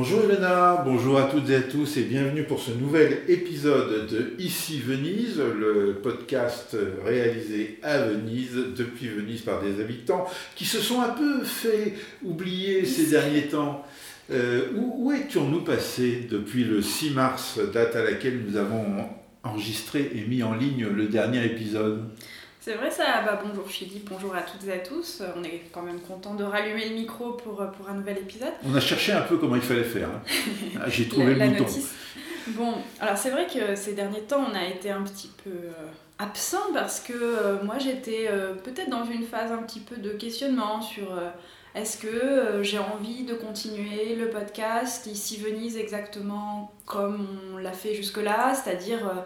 Bonjour Elena, bonjour à toutes et à tous et bienvenue pour ce nouvel épisode de Ici Venise, le podcast réalisé à Venise, depuis Venise par des habitants qui se sont un peu fait oublier ces derniers temps. Euh, où où étions-nous passés depuis le 6 mars, date à laquelle nous avons enregistré et mis en ligne le dernier épisode? C'est vrai ça, bah bonjour Philippe, bonjour à toutes et à tous. On est quand même content de rallumer le micro pour, pour un nouvel épisode. On a cherché un peu comment il fallait faire. hein. Ah, J'ai trouvé la, le la bouton. notice. Bon, alors c'est vrai que ces derniers temps, on a été un petit peu euh, absent parce que euh, moi j'étais euh, peut-être dans une phase un petit peu de questionnement sur euh, est-ce que euh, j'ai envie de continuer le podcast ici Venise exactement comme on l'a fait jusque-là, c'est-à-dire euh, euh,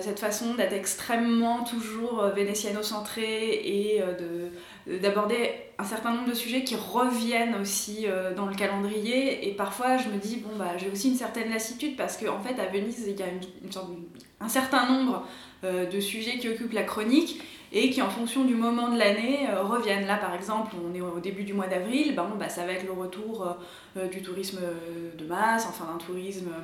cette façon d'être extrêmement toujours euh, vénétiano-centré et euh, de d'aborder un certain nombre de sujets qui reviennent aussi euh, dans le calendrier. Et parfois je me dis bon bah j'ai aussi une certaine lassitude parce qu'en fait à Venise il y a une, sorte un certain nombre euh, de sujets qui occupent la chronique et qui en fonction du moment de l'année euh, reviennent. Là par exemple on est au début du mois d'avril ben, bah, ça va être le retour euh, euh, du tourisme euh, de masse enfin d'un tourisme euh,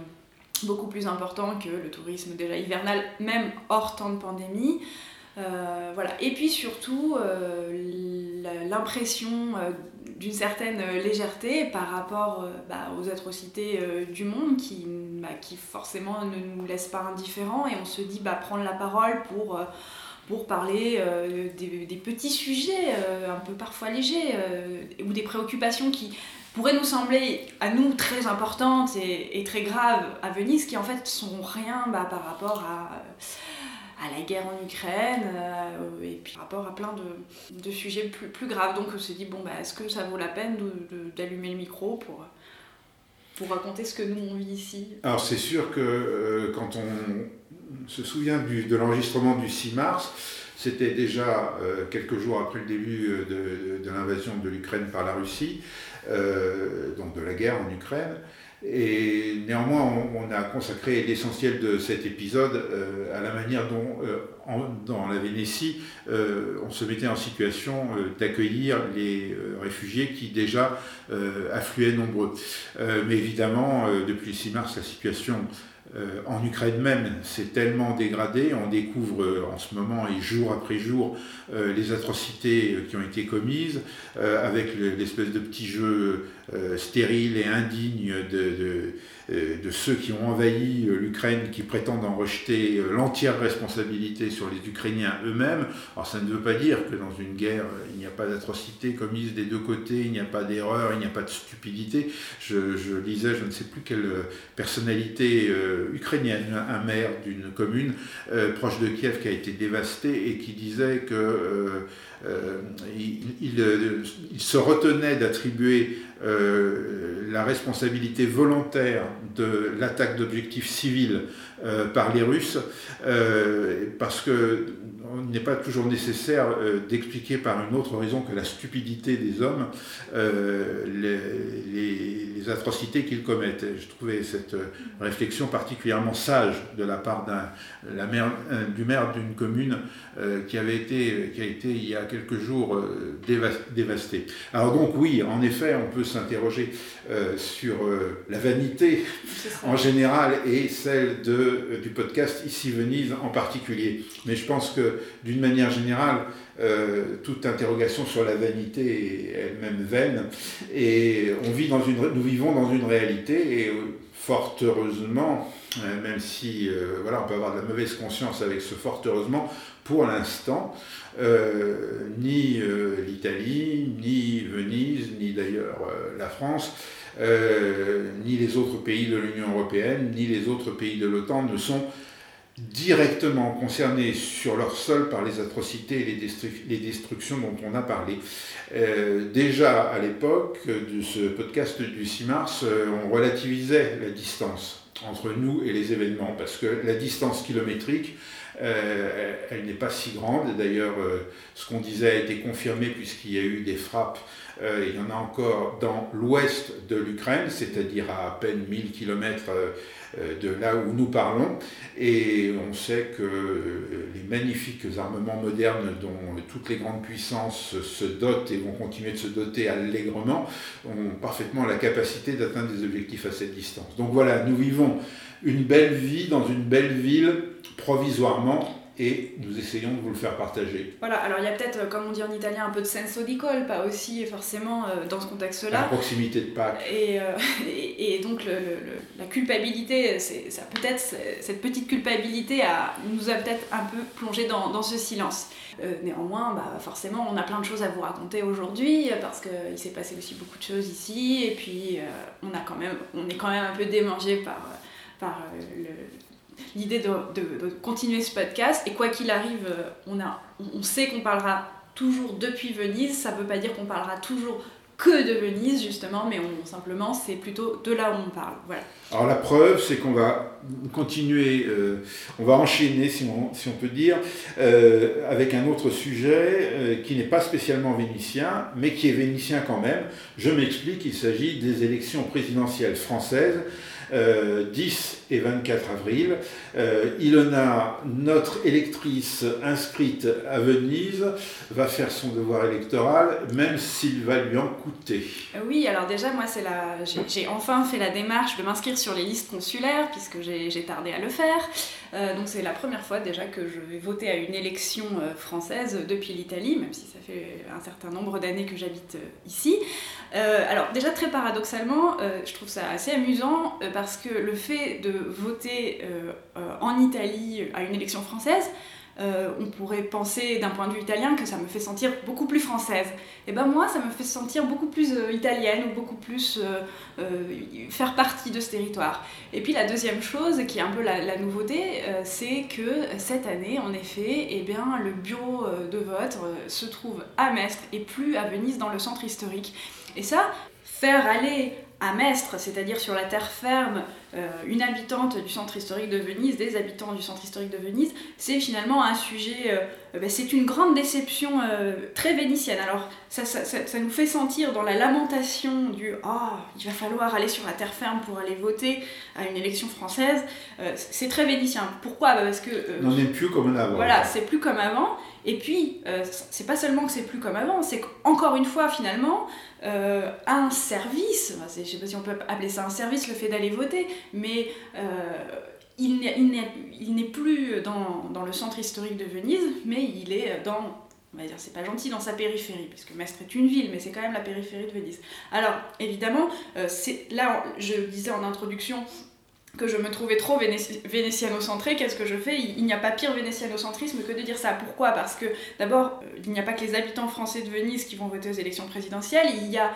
beaucoup plus important que le tourisme déjà hivernal même hors temps de pandémie euh, voilà. Et puis surtout, euh, l'impression euh, d'une certaine légèreté par rapport bah, aux atrocités du monde qui, bah, qui forcément ne nous laissent pas indifférents et on se dit bah, prendre la parole pour, pour parler des, petits sujets un peu parfois légers ou des préoccupations qui pourraient nous sembler à nous très importantes et, très graves à Venise qui en fait sont rien bah, par rapport à la guerre en Ukraine euh, et puis par rapport à plein de, sujets plus, graves. Donc on s'est dit, bon, bah, est-ce que ça vaut la peine d'allumer le micro pour, pour raconter ce que nous on vit ici? Alors c'est sûr que euh, quand on se souvient de l'enregistrement du 6 mars, c'était déjà euh, quelques jours après le début de l'invasion de l'Ukraine par la Russie, euh, donc de la guerre en Ukraine. Et néanmoins, on, a consacré l'essentiel de cet épisode euh, à la manière dont, euh, dans la Vénétie, on se mettait en situation d'accueillir les réfugiés qui déjà affluaient nombreux. Mais évidemment, depuis le 6 mars, la situation euh, en Ukraine même s'est tellement dégradée. On découvre euh, en ce moment et jour après jour euh, les atrocités qui ont été commises avec le- l'espèce de petit jeu stérile et indigne de, de ceux qui ont envahi euh, l'Ukraine, qui prétendent en rejeter euh, l'entière responsabilité sur les Ukrainiens eux-mêmes. Alors ça ne veut pas dire que dans une guerre, euh, il n'y a pas d'atrocité commise des deux côtés, il n'y a pas d'erreur, il n'y a pas de stupidité. Je, lisais, je ne sais plus quelle euh, personnalité euh, ukrainienne, un maire d'une commune euh, proche de Kiev qui a été dévastée et qui disait que euh, euh, euh, il se retenait d'attribuer euh, la responsabilité volontaire de l'attaque d'objectifs civils par les Russes, parce que il n'est pas toujours nécessaire d'expliquer par une autre raison que la stupidité des hommes les, atrocités qu'ils commettent. Et je trouvais cette réflexion particulièrement sage de la part du maire d'une commune qui avait été, qui a été il y a quelques jours euh, dévas- dévastée. Alors donc oui, en effet, on peut s'interroger euh, sur euh, la vanité en général et celle de, du podcast Ici Venise en particulier. Mais je pense que d'une manière générale, euh, toute interrogation sur la vanité est elle-même vaine. Et on vit dans une, nous vivons dans une réalité et fort heureusement, euh, même si euh, voilà, on peut avoir de la mauvaise conscience avec ce fort heureusement, pour l'instant, euh, ni l'Italie, ni Venise, ni d'ailleurs la France ni les autres pays de l'Union européenne, ni les autres pays de l'OTAN ne sont directement concernés sur leur sol par les atrocités et les, destructions dont on a parlé. Euh, déjà à l'époque de ce podcast du 6 mars, euh, on relativisait la distance entre nous et les événements, parce que la distance kilométrique, euh, elle n'est pas si grande. D'ailleurs, ce qu'on disait a été confirmé puisqu'il y a eu des frappes. Il y en a encore dans l'ouest de l'Ukraine, c'est-à-dire à à peine 1000 km euh, de là où nous parlons. Et on sait que euh, les magnifiques armements modernes dont toutes les grandes puissances se dotent et vont continuer de se doter allègrement ont parfaitement la capacité d'atteindre des objectifs à cette distance. Donc voilà, nous vivons une belle vie dans une belle ville provisoirement et nous essayons de vous le faire partager. Voilà, alors il y a peut-être, euh, comme on dit en italien, un peu de senso di colpa aussi, forcément, euh, dans ce contexte-là. La proximité de Pâques. Et, euh, et, donc le, la culpabilité, ça peut-être, cette petite culpabilité a, nous a peut-être un peu plongé dans, dans ce silence. néanmoins, bah, forcément, on a plein de choses à vous raconter aujourd'hui, parce qu'il s'est passé aussi beaucoup de choses ici, et puis on, a quand même, on est quand même un peu démangé par, par le l'idée de, continuer ce podcast. Et quoi qu'il arrive, euh, on, a, on sait qu'on parlera toujours depuis Venise. Ça ne veut pas dire qu'on parlera toujours que de Venise justement, mais on, simplement c'est plutôt de là où on parle. Voilà. Alors la preuve, c'est qu'on va continuer, euh, on va enchaîner, si on, si on peut dire, euh, avec un autre sujet qui n'est pas spécialement vénitien, mais qui est vénitien quand même. Je m'explique, il s'agit des élections présidentielles françaises 10 euh, et 24 avril. Euh, Ilona, notre électrice inscrite à Venise, va faire son devoir électoral, même s'il va lui en coûter. Euh, oui, alors déjà, moi, c'est la... j'ai enfin fait la démarche de m'inscrire sur les listes consulaires, puisque j'ai tardé à le faire. donc c'est la première fois déjà que je vais voter à une élection française depuis l'Italie, même si ça fait un certain nombre d'années que j'habite ici. alors déjà très paradoxalement, je trouve ça assez amusant parce que le fait de voter euh, euh, en Italie à une élection française, euh, on pourrait penser d'un point de vue italien que ça me fait sentir beaucoup plus française. Et ben moi, ça me fait sentir beaucoup plus italienne ou beaucoup plus faire partie de ce territoire. Et puis la deuxième chose, qui est un peu la, nouveauté, c'est que cette année, en effet, eh bien, le bureau de vote se trouve à Mestre et plus à Venise dans le centre historique. Et ça, faire aller à Mestre, c'est-à-dire sur la terre ferme, euh, une habitante du centre historique de Venise, des habitants du centre historique de Venise, c'est finalement un sujet, euh, ben, c'est une grande déception très vénitienne. Alors ça, ça, nous fait sentir dans la lamentation du ⁇ Ah, il va falloir aller sur la terre ferme pour aller voter à une élection française c'est très vénitien. Pourquoi? Bah, Parce que... on n'est plus comme avant. Voilà, c'est plus comme avant. Et puis, c'est pas seulement que c'est plus comme avant, c'est qu'encore une fois, finalement, euh, un service, je sais pas si on peut appeler ça un service, le fait d'aller voter, mais euh, il n'est plus dans, le centre historique de Venise, mais il est dans, on va dire, c'est pas gentil, dans sa périphérie, puisque Mestre est une ville, mais c'est quand même la périphérie de Venise. Alors, évidemment, euh, là, je disais en introduction, que je me trouvais trop vénétiano-centré, qu'est-ce que je fais? Il, n'y a pas pire vénétiano-centrisme que de dire ça. Pourquoi? Parce que d'abord, euh, il n'y a pas que les habitants français de Venise qui vont voter aux élections présidentielles, il y a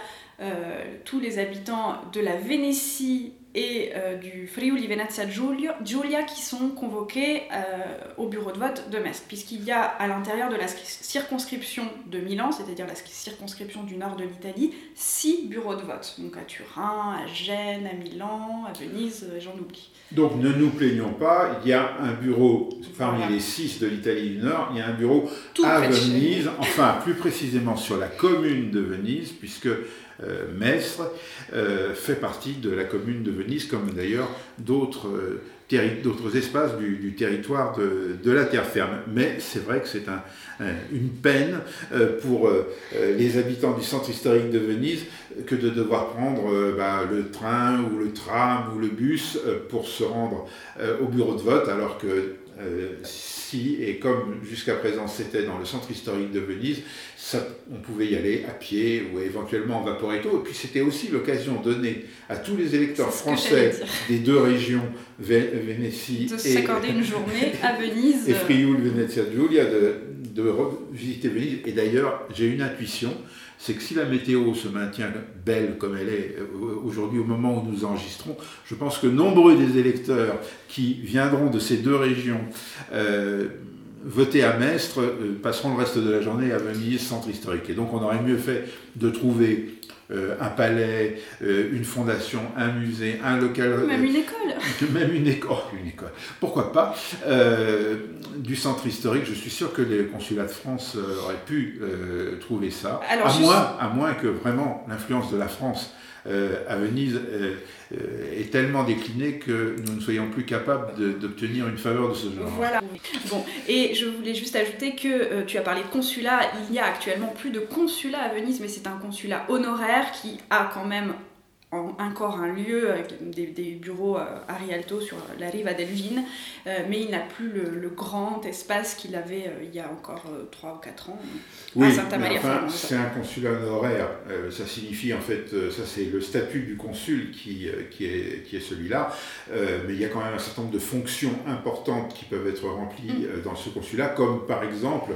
tous les habitants de la Vénétie et euh, du Friuli Venezia Giulia qui sont convoqués euh, au bureau de vote de Metz, puisqu'il y a à l'intérieur de la circonscription de Milan, c'est-à-dire la circonscription du nord de l'Italie, six bureaux de vote. Donc à Turin, à Gênes, à Milan, à Venise, j'en oublie. Donc ne nous plaignons pas, il y a un bureau, parmi les six de l'Italie du Nord, il y a un bureau à Venise, enfin plus précisément sur la commune de Venise, puisque euh, Mestre euh, fait partie de la commune de Venise, comme d'ailleurs d'autres euh, espaces du, territoire de, la terre ferme. Mais c'est vrai que c'est un, une peine pour les habitants du centre historique de Venise que de devoir prendre bah, le train ou le tram ou le bus pour se rendre au bureau de vote, alors que si, et comme jusqu'à présent c'était dans le centre historique de Venise, on pouvait y aller à pied ou éventuellement en vaporetto. Et puis c'était aussi l'occasion donnée à tous les électeurs français des deux régions, Vénétie de s'accorder une journée à Venise. et Frioul, Venezia Giulia, de, de visiter Venise. Et d'ailleurs, j'ai une intuition, c'est que si la météo se maintient belle comme elle est aujourd'hui au moment où nous enregistrons, je pense que nombreux des électeurs qui viendront de ces deux régions voter à Mestre passeront le reste de la journée à Venise, centre historique. Et donc on aurait mieux fait de trouver euh, un palais, euh, une fondation, un musée, un local. Même une école. Même une école. une école. Pourquoi pas Du centre historique, je suis sûr que les consulats de France euh, auraient pu trouver ça. à, moins, à moins que vraiment l'influence de la France à Venise est tellement déclinée que nous ne soyons plus capables d'obtenir une faveur de ce genre. Voilà. Bon, et je voulais juste ajouter que tu as parlé de consulat. Il y a actuellement plus de consulat à Venise, mais c'est un consulat honoraire qui a quand même encore un lieu avec des, bureaux euh, à Rialto sur la rive Adelvine, euh, mais il n'a plus le, grand espace qu'il avait euh, il y a encore 3 ou 4 ans oui, à Santa Enfin, c'est un consulat honoraire, ça signifie en fait, ça c'est le statut du consul qui, qui est, qui est celui-là, mais il y a quand même un certain nombre de fonctions importantes qui peuvent être remplies mm. dans ce consulat, comme par exemple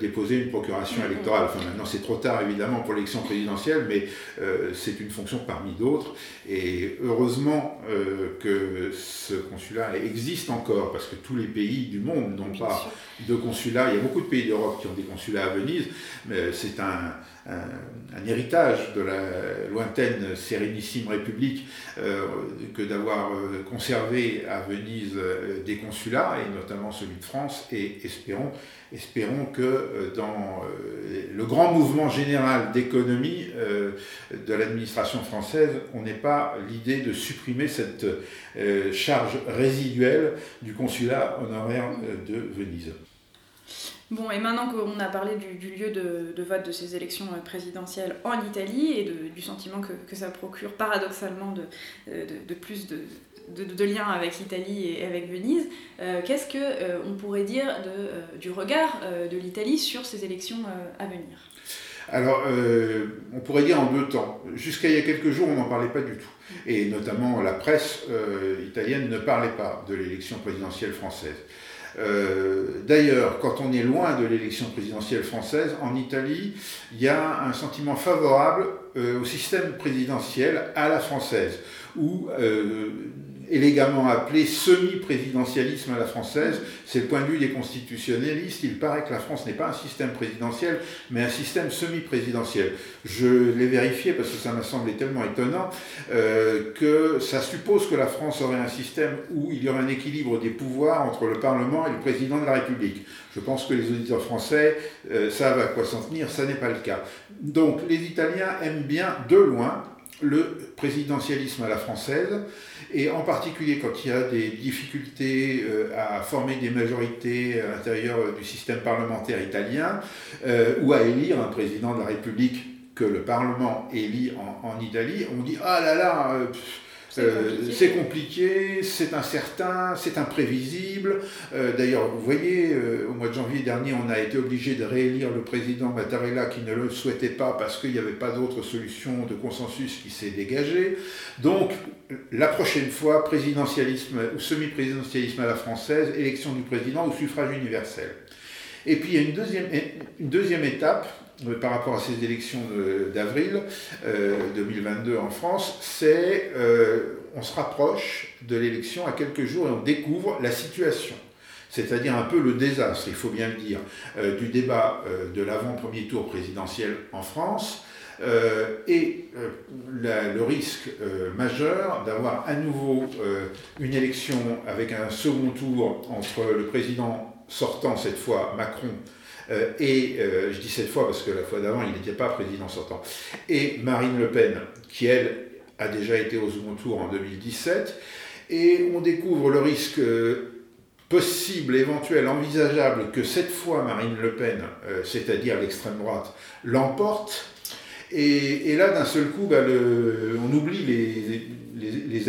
déposer une procuration mm. électorale. Enfin maintenant c'est trop tard évidemment pour l'élection présidentielle, mais c'est une fonction parmi d'autres. Et heureusement euh, que ce consulat existe encore, parce que tous les pays du monde n'ont pas de consulat. Il y a beaucoup de pays d'Europe qui ont des consulats à Venise, mais c'est un, un, héritage de la lointaine Sérénissime République euh, que d'avoir euh, conservé à Venise des consulats, et notamment celui de France, et espérons espérons que euh, dans euh, le grand mouvement général d'économie euh, de l'administration française, on n'ait pas l'idée de supprimer cette charge résiduelle du consulat honoraire de Venise. Bon, et maintenant qu'on a parlé du, lieu de, vote de ces élections présidentielles en Italie et du sentiment que, ça procure paradoxalement de plus de, de, lien avec l'Italie et avec Venise, euh, qu'est-ce euh, on pourrait dire de, euh, du regard de l'Italie sur ces élections à venir? Alors, on pourrait dire en deux temps. Jusqu'à il y a quelques jours, on n'en parlait pas du tout. Et notamment, la presse italienne ne parlait pas de l'élection présidentielle française. D'ailleurs, quand on est loin de l'élection présidentielle française, en Italie, il y a un sentiment favorable au système présidentiel à la française, où élégamment appelé semi-présidentialisme à la française. C'est le point de vue des constitutionnalistes. Il paraît que la France n'est pas un système présidentiel, mais un système semi-présidentiel. Je l'ai vérifié parce que ça m'a semblé tellement étonnant euh, que ça suppose que la France aurait un système où il y aurait un équilibre des pouvoirs entre le Parlement et le président de la République. Je pense que les auditeurs français euh, savent à quoi s'en tenir, ça n'est pas le cas. Donc les Italiens aiment bien de loin le présidentialisme à la française, et en particulier quand il y a des difficultés euh, à former des majorités à l'intérieur du système parlementaire italien, euh, ou à élire un président de la République que le Parlement élit en, Italie, on dit ah là là, euh, c'est compliqué, c'est incertain, c'est imprévisible. Euh, d'ailleurs, vous voyez, euh, au mois de janvier dernier, on a été obligé de réélire le président Mattarella qui ne le souhaitait pas parce qu'il n'y avait pas d'autre solution de consensus qui s'est dégagée. Donc, la prochaine fois, présidentialisme ou semi-présidentialisme à la française, élection du président ou suffrage universel. Et puis il y a une deuxième, une deuxième étape euh, par rapport à ces élections d'avril 2022 euh, en France, c'est euh, on se rapproche de l'élection à quelques jours et on découvre la situation. C'est-à-dire un peu le désastre, il faut bien le dire, du débat de l'avant-premier tour présidentiel en France, et le risque majeur d'avoir à nouveau une élection avec un second tour entre le président sortant cette fois Macron euh, et euh, je dis cette fois parce que la fois d'avant, il n'était pas président sortant, et Marine Le Pen, qui elle a déjà été au second tour en 2017, et on découvre le risque euh, possible, éventuel, envisageable que cette fois Marine Le Pen, c'est-à-dire l'extrême droite, l'emporte. Et, là, d'un seul coup, bah, on oublie les, les,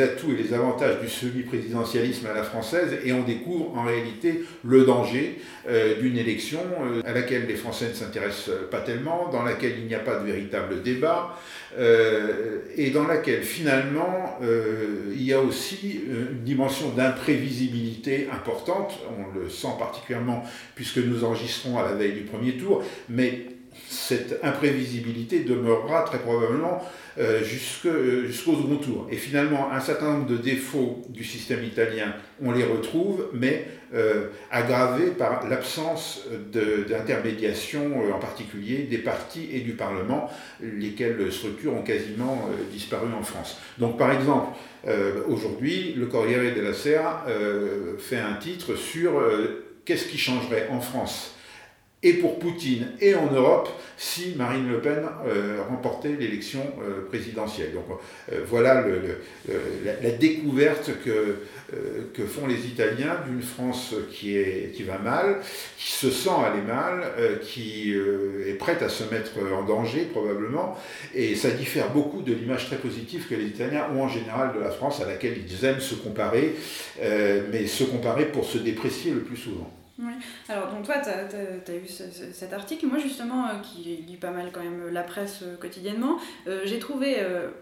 atouts et les avantages du semi-présidentialisme à la française et on découvre en réalité le danger euh, d'une élection euh, à laquelle les Français ne s'intéressent pas tellement, dans laquelle il n'y a pas de véritable débat euh, et dans laquelle finalement il y a aussi une dimension d'imprévisibilité importante, on le sent particulièrement puisque nous enregistrons à la veille du premier tour, mais cette imprévisibilité demeurera très probablement euh, euh, jusqu'au second tour. Et finalement, un certain nombre de défauts du système italien, on les retrouve, mais euh, aggravés par l'absence d'intermédiation, en particulier des partis et du Parlement, lesquelles structures ont quasiment disparu en France. Donc par exemple, aujourd'hui, le Corriere della Sera fait un titre sur qu'est-ce qui changerait en France et pour Poutine et en Europe si Marine Le Pen euh, remportait l'élection euh, présidentielle. Donc euh, voilà la, découverte que, que font les Italiens d'une France qui, qui va mal, qui se sent aller mal, qui est prête à se mettre en danger probablement, et ça diffère beaucoup de l'image très positive que les Italiens ont en général de la France à laquelle ils aiment se comparer, mais se comparer pour se déprécier le plus souvent. Oui. Alors, donc toi, tu as, eu cet article. Moi, justement, euh, qui lit pas mal quand même la presse euh, quotidiennement, euh, j'ai trouvé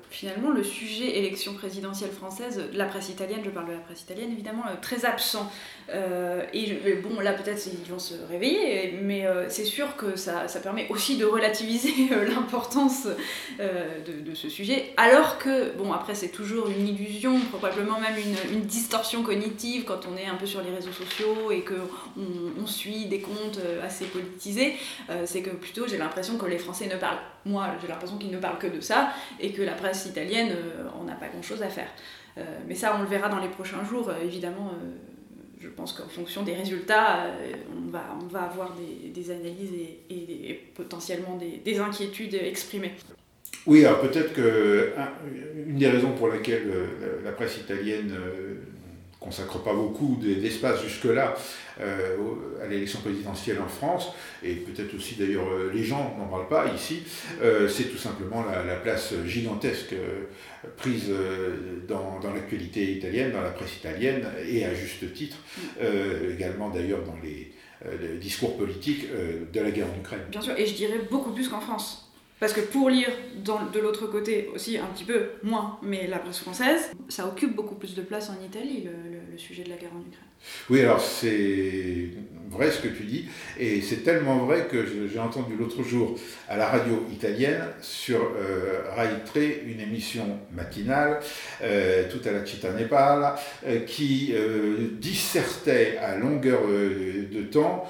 finalement le sujet élection présidentielle française, la presse italienne, je parle de la presse italienne évidemment, très absent. et bon, là, peut-être ils vont se réveiller, mais c'est sûr que ça, ça, permet aussi de relativiser l'importance de, ce sujet. Alors que, bon, après, c'est toujours une illusion, probablement même une, une, distorsion cognitive quand on est un peu sur les réseaux sociaux et on, suit des comptes euh, assez politisés, euh, c'est que plutôt j'ai l'impression que les Français ne parlent, moi j'ai l'impression qu'ils ne parlent que de ça, et que la presse italienne, euh, on n'a pas grand-chose à faire. mais ça, on le verra dans les prochains jours, évidemment je pense qu'en fonction des résultats, on, va, on va avoir des, analyses et, potentiellement des, inquiétudes exprimées. Oui, alors peut-être que une des raisons pour laquelle la presse italienne consacre pas beaucoup d'espace jusque-là euh, à l'élection présidentielle en France, et peut-être aussi d'ailleurs euh, les gens n'en parlent pas ici, euh, c'est tout simplement la, place gigantesque prise dans, l'actualité italienne, dans la presse italienne, et à juste titre, également d'ailleurs dans les, discours politiques de la guerre en Ukraine. Bien sûr, et je dirais beaucoup plus qu'en France. Parce que pour lire de l'autre côté aussi un petit peu moins, mais la presse française, ça occupe beaucoup plus de place en Italie, sujet de la guerre en Ukraine. Oui, alors c'est vrai ce que tu dis, et c'est tellement vrai que j'ai entendu l'autre jour à la radio italienne sur euh, Rai 3 une émission matinale, euh, tout à la Città Nepal, euh, qui dissertait à longueur de temps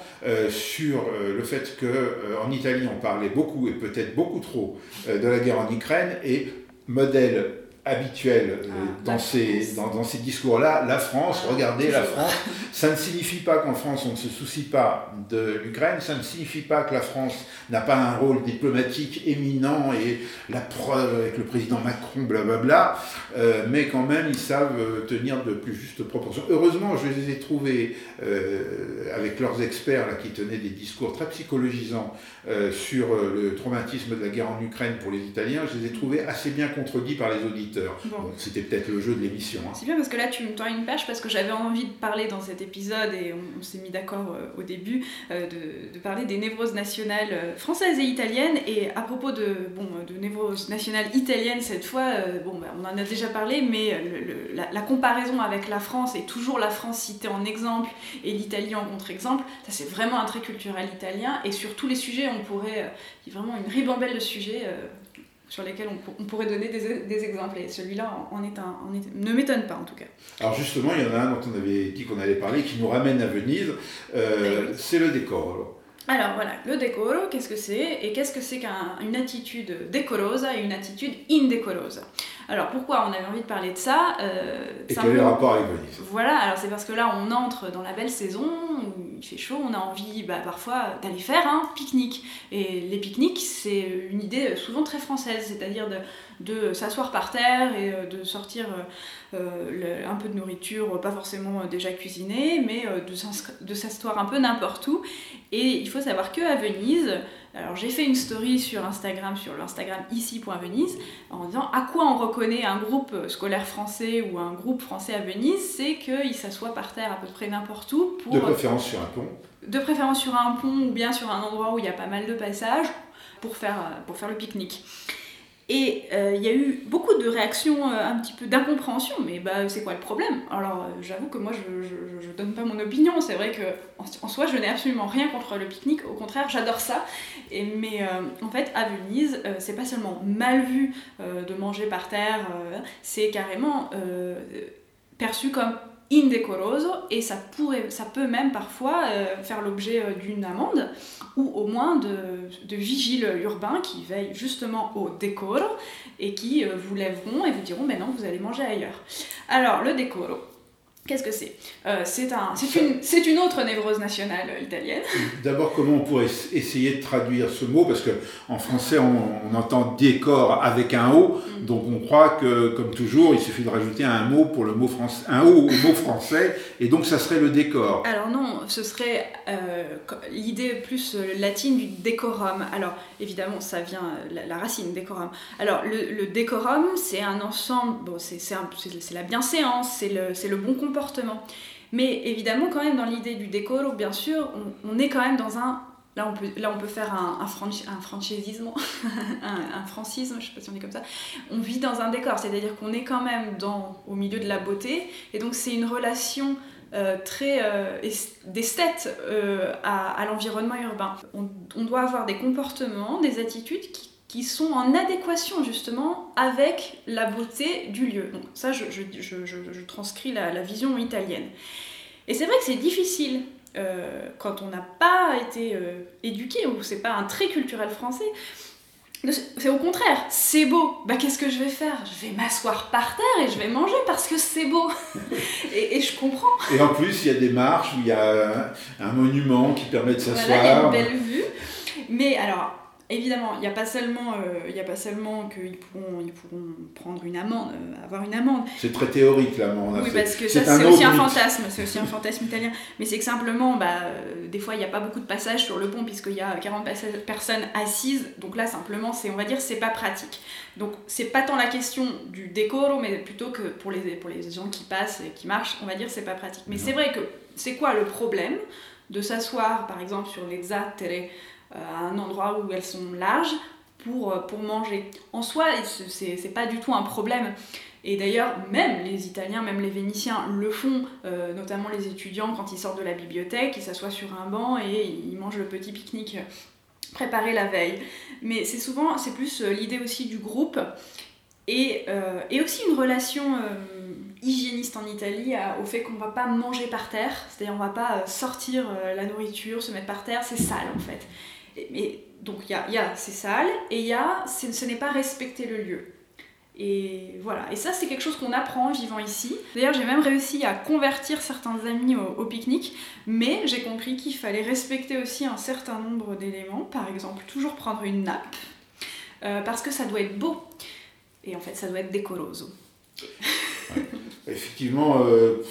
sur le fait qu'en Italie on parlait beaucoup et peut-être beaucoup trop de la guerre en Ukraine et modèle habituel euh, ah, dans, ces, dans, dans, ces discours-là. La France, ah, regardez la France. Ça ne signifie pas qu'en France on ne se soucie pas de l'Ukraine, ça ne signifie pas que la France n'a pas un rôle diplomatique éminent et la preuve avec le président Macron, blablabla, euh, mais quand même ils savent euh, tenir de plus justes proportions. Heureusement, je les ai trouvés avec leurs experts là, qui tenaient des discours très psychologisants sur le traumatisme de la guerre en Ukraine pour les Italiens, je les ai trouvés assez bien contredits par les auditeurs. C'était peut-être le jeu de l'émission. Hein. C'est bien parce que là tu me tends une page parce que j'avais envie de parler dans cet épisode et on, s'est mis d'accord euh, au début euh, de, parler des névroses nationales euh, françaises et italiennes. Et à propos de, bon, de névroses nationales italiennes cette fois, bon, bah, on en a déjà parlé, mais la, comparaison avec la France et toujours la France citée en exemple et l'Italie en contre-exemple, ça c'est vraiment un trait culturel italien et sur tous les sujets on pourrait, il y a vraiment une ribambelle de sujets sur lesquels on, pourrait donner des, exemples. Et celui-là en est un, ne m'étonne pas en tout cas. Alors justement, il y en a un dont on avait dit qu'on allait parler qui nous ramène à Venise, euh, c'est le décor. Alors voilà, le decoro, qu'est-ce que c'est Et qu'est-ce que c'est qu'une attitude decorosa et une attitude indecorosa? Alors pourquoi on avait envie de parler de ça euh, Et quel est le rapport avec Venise? Voilà, alors c'est parce que là on entre dans la belle saison, il fait chaud, on a envie bah, parfois d'aller faire un pique-nique. Et les pique-niques, c'est une idée souvent très française, c'est-à-dire de de s'asseoir par terre et euh, de sortir euh, euh, un peu de nourriture, pas forcément déjà cuisinée, mais de s'asseoir un peu n'importe où. Et il faut savoir que à Venise, alors j'ai fait une story sur Instagram, sur l'Instagram ici.venise, en disant à quoi on reconnaît un groupe scolaire français ou un groupe français à Venise, c'est qu'il s'assoit par terre à peu près n'importe où. Pour, de préférence sur un pont. De préférence sur un pont ou bien sur un endroit où il y a pas mal de passages pour faire, pour faire le pique-nique. Et euh, il y a eu beaucoup de réactions euh, un petit peu d'incompréhension, mais bah, c'est quoi le problème? Alors euh, j'avoue que moi je, je, donne pas mon opinion, c'est vrai que en, soi je n'ai absolument rien contre le pique-nique, au contraire j'adore ça. Et, mais en fait à Venise, c'est pas seulement mal vu de manger par terre, c'est carrément perçu comme indecoroso et ça, pourrait, ça peut même parfois euh, faire l'objet euh, d'une amende ou au moins de, de, vigiles urbains qui veillent justement au décor et qui euh, vous lèveront et vous diront mais non vous allez manger ailleurs. Alors le décoro, Qu'est-ce que c'est? Euh, C'est un, une, une, autre névrose nationale italienne. D'abord, comment on pourrait essayer de traduire ce mot? Parce qu'en français, on, entend décor avec un O, mm. donc on croit que, comme toujours, il suffit de rajouter un mot pour le mot français, un O au mot français, et donc ça serait le décor. Alors non, ce serait euh, l'idée plus euh, latine du décorum. Alors évidemment, ça vient la, racine décorum. Alors le, décorum, c'est un ensemble, bon, c'est la bienséance, c'est le, le bon comportement mais évidemment, quand même, dans l'idée du décor, bien sûr, on, est quand même dans un. Là, on peut, là, on peut faire un, un, un franchisisme, un, francisme, je sais pas si on dit comme ça. On vit dans un décor, c'est-à-dire qu'on est quand même dans, au milieu de la beauté, et donc c'est une relation euh, très euh, d'esthète euh, à, l'environnement urbain. On, doit avoir des comportements, des attitudes qui qui sont en adéquation justement avec la beauté du lieu. Donc ça, je, je, transcris la, vision italienne. Et c'est vrai que c'est difficile euh, quand on n'a pas été euh, éduqué, ou c'est pas un trait culturel français. C'est au contraire, c'est beau. Bah qu'est-ce que je vais faire? Je vais m'asseoir par terre et je vais manger parce que c'est beau. et, je comprends. Et en plus, il y a des marches où il y a un, monument qui permet de s'asseoir. Voilà, il y a une belle vue. Mais alors, Évidemment, il n'y a pas seulement, euh, il a pas seulement qu'ils pourront, ils pourront prendre une amende, euh, avoir une amende. C'est très théorique l'amende. Oui, parce que ça c'est aussi un fantasme, c'est aussi un fantasme italien. Mais c'est que simplement, bah, euh, des fois il n'y a pas beaucoup de passages sur le pont puisqu'il y a 40 personnes assises. Donc là simplement, c'est, on va dire, c'est pas pratique. Donc c'est pas tant la question du décor, mais plutôt que pour les, pour les gens qui passent et qui marchent, on va dire, c'est pas pratique. Mais c'est vrai que c'est quoi le problème de s'asseoir, par exemple, sur les zattere à un endroit où elles sont larges pour, euh, pour manger. En soi, c'est pas du tout un problème. Et d'ailleurs, même les Italiens, même les Vénitiens le font, euh, notamment les étudiants quand ils sortent de la bibliothèque, ils s'assoient sur un banc et ils mangent le petit pique-nique préparé la veille. Mais c'est souvent, c'est plus l'idée aussi du groupe et, et, aussi une relation hygiéniste en Italie au fait qu'on va pas manger par terre, c'est-à-dire on va pas sortir la nourriture, se mettre par terre, c'est sale en fait. Mais, donc il y a, y a c'est sale et il y a ce n'est pas respecter le lieu. Et voilà, et ça c'est quelque chose qu'on apprend en vivant ici. D'ailleurs j'ai même réussi à convertir certains amis au, pique-nique, mais j'ai compris qu'il fallait respecter aussi un certain nombre d'éléments, par exemple toujours prendre une nappe, euh, parce que ça doit être beau, et en fait ça doit être décoroso. Effectivement, euh,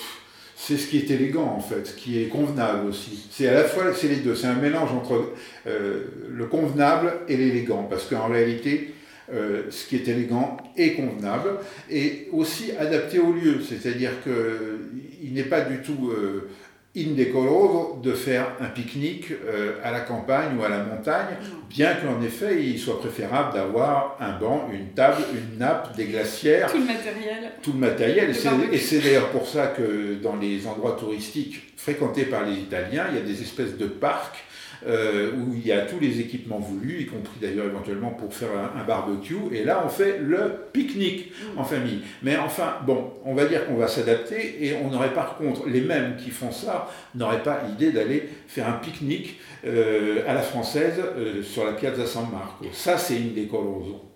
c'est ce qui est élégant en fait, ce qui est convenable aussi. C'est à la fois, c'est les deux, c'est un mélange entre euh, le convenable et l'élégant, parce qu'en réalité, euh, ce qui est élégant est convenable et aussi adapté au lieu, c'est-à-dire qu'il n'est pas du tout euh, indecoroso de faire un pique-nique euh, à la campagne ou à la montagne, bien qu'en effet il soit préférable d'avoir un banc, une table, une nappe, des glacières. Tout le matériel. Tout le matériel. Et c'est d'ailleurs pour ça que dans les endroits touristiques fréquentés par les Italiens, il y a des espèces de parcs euh, où il y a tous les équipements voulus, y compris d'ailleurs éventuellement pour faire un, barbecue. Et là, on fait le pique-nique en famille. Mais enfin, bon, on va dire qu'on va s'adapter et on n'aurait par contre, les mêmes qui font ça, n'auraient pas idée d'aller faire un pique-nique euh, à la française euh, sur la Piazza San Marco. Ça, c'est une des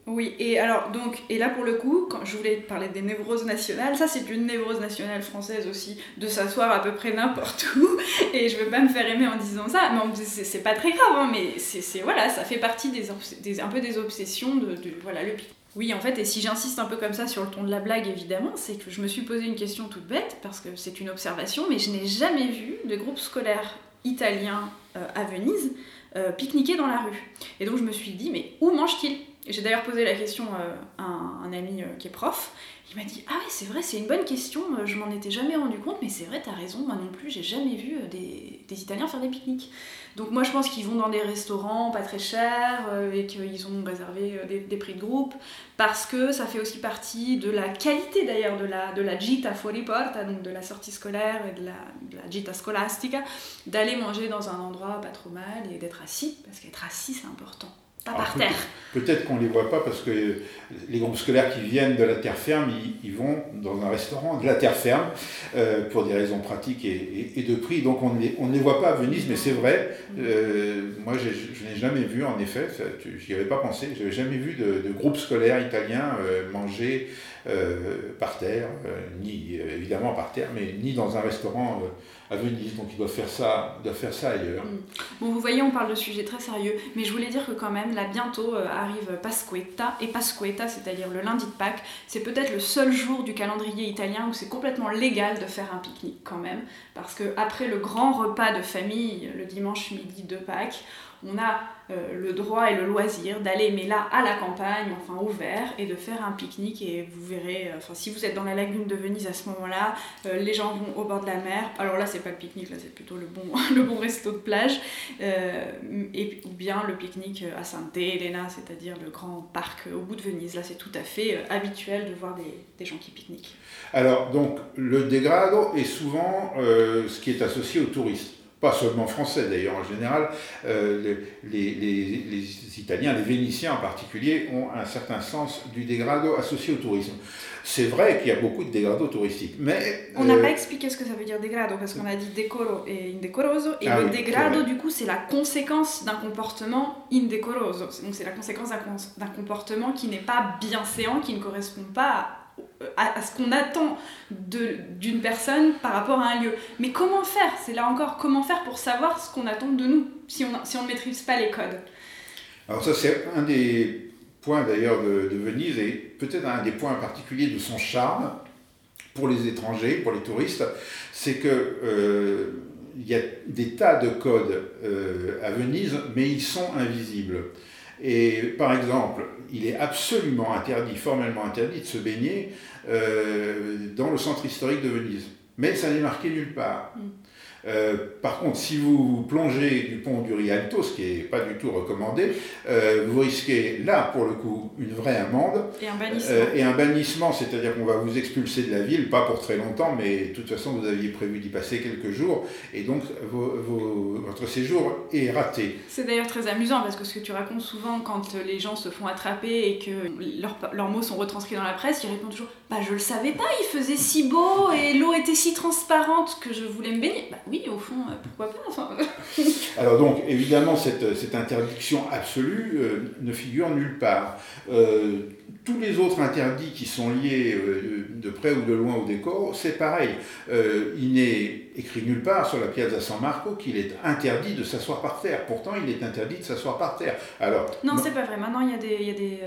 oui, et alors, donc, et là pour le coup, quand je voulais parler des névroses nationales, ça c'est une névrose nationale française aussi, de s'asseoir à peu près n'importe où, et je veux pas me faire aimer en disant ça, mais c'est pas très grave, hein, mais c'est, voilà, ça fait partie des, un peu des obsessions de, voilà, le oui, en fait, et si j'insiste un peu comme ça sur le ton de la blague, évidemment, c'est que je me suis posé une question toute bête, parce que c'est une observation, mais je n'ai jamais vu de groupe scolaire italien euh, à Venise euh, pique-niquer dans la rue. Et donc je me suis dit, mais où mange-t-il? J'ai d'ailleurs posé la question à un, ami qui est prof. Il m'a dit Ah oui, c'est vrai, c'est une bonne question, je m'en étais jamais rendu compte, mais c'est vrai, t'as raison, moi non plus, j'ai jamais vu des, Italiens faire des pique-niques. Donc moi je pense qu'ils vont dans des restaurants pas très chers euh, et qu'ils ont réservé euh, des, prix de groupe parce que ça fait aussi partie de la qualité d'ailleurs de la, de la gita fuori porta, donc de la sortie scolaire et de la, de la gita scolastica, d'aller manger dans un endroit pas trop mal et d'être assis, parce qu'être assis c'est important. Pas par terre. Peut-être qu'on ne les voit pas parce que les groupes scolaires qui viennent de la terre ferme, ils, vont dans un restaurant de la terre ferme euh, pour des raisons pratiques et, de prix. Donc on ne, les, on ne les voit pas à Venise, mais c'est vrai. Euh, moi, je n'ai jamais vu, en effet, j'y avais pas pensé, je n'avais jamais vu de, de groupe scolaire italien euh, manger par terre, ni évidemment par terre, mais ni dans un restaurant à Venise, donc ils doivent faire ça, doivent faire ça ailleurs. Mm. Bon, vous voyez, on parle de sujets très sérieux, mais je voulais dire que quand même, là bientôt euh, arrive Pasquetta, et Pasquetta, c'est-à-dire le lundi de Pâques, c'est peut-être le seul jour du calendrier italien où c'est complètement légal de faire un pique-nique quand même, parce que après le grand repas de famille, le dimanche midi de Pâques, on a euh, le droit et le loisir d'aller, mais là, à la campagne, enfin ouvert, et de faire un pique-nique. Et vous verrez, euh, enfin, si vous êtes dans la lagune de Venise à ce moment-là, euh, les gens vont au bord de la mer. Alors là, c'est pas le pique-nique, là, c'est plutôt le bon, le resto de plage. et, ou bien le pique-nique à Santa Elena, c'est-à-dire le grand parc au bout de Venise. Là, c'est tout à fait habituel de voir des, des, gens qui pique-niquent. Alors, donc, le dégrado est souvent ce qui est associé aux touristes pas seulement français d'ailleurs en général, euh, les, les, les, Italiens, les Vénitiens en particulier, ont un certain sens du dégrado associé au tourisme. C'est vrai qu'il y a beaucoup de dégrado touristiques, mais... On n'a euh, pas expliqué ce que ça veut dire dégrado, parce qu'on a dit decoro et indecoroso, et ah le dégrado, du coup, c'est la conséquence d'un comportement indecoroso. Donc c'est la conséquence d'un comportement qui n'est pas bienséant, qui ne correspond pas à ce qu'on attend d'une personne par rapport à un lieu. Mais comment faire? C'est là encore, comment faire pour savoir ce qu'on attend de nous si on, si ne maîtrise pas les codes? Alors ça c'est un des points d'ailleurs de, Venise et peut-être un des points particuliers de son charme pour les étrangers, pour les touristes, c'est que euh, il y a des tas de codes euh, à Venise, mais ils sont invisibles. Et par exemple, il est absolument interdit, formellement interdit, de se baigner euh, dans le centre historique de Venise. Mais ça n'est marqué nulle part. Mm. Euh, par contre, si vous plongez du pont du Rialto, ce qui n'est pas du tout recommandé, euh, vous risquez là, pour le coup, une vraie amende. Et un bannissement. Euh, et un bannissement, c'est-à-dire qu'on va vous expulser de la ville, pas pour très longtemps, mais de toute façon, vous aviez prévu d'y passer quelques jours, et donc votre séjour est raté. C'est d'ailleurs très amusant, parce que ce que tu racontes souvent, quand les gens se font attraper et que leurs, mots sont retranscrits dans la presse, ils répondent toujours Bah, je le savais pas, il faisait si beau, et l'eau était si transparente que je voulais me baigner. Bah, oui, au fond, euh, pourquoi pas Alors donc, évidemment, cette, cette interdiction absolue euh, ne figure nulle part. Euh, tous les autres interdits qui sont liés de près ou de loin au décor, c'est pareil. il n'est écrit nulle part sur la Piazza San Marco qu'il est interdit de s'asseoir par terre. Pourtant, il est interdit de s'asseoir par terre. Alors, non, c'est pas vrai. Maintenant, il y a des, il y a des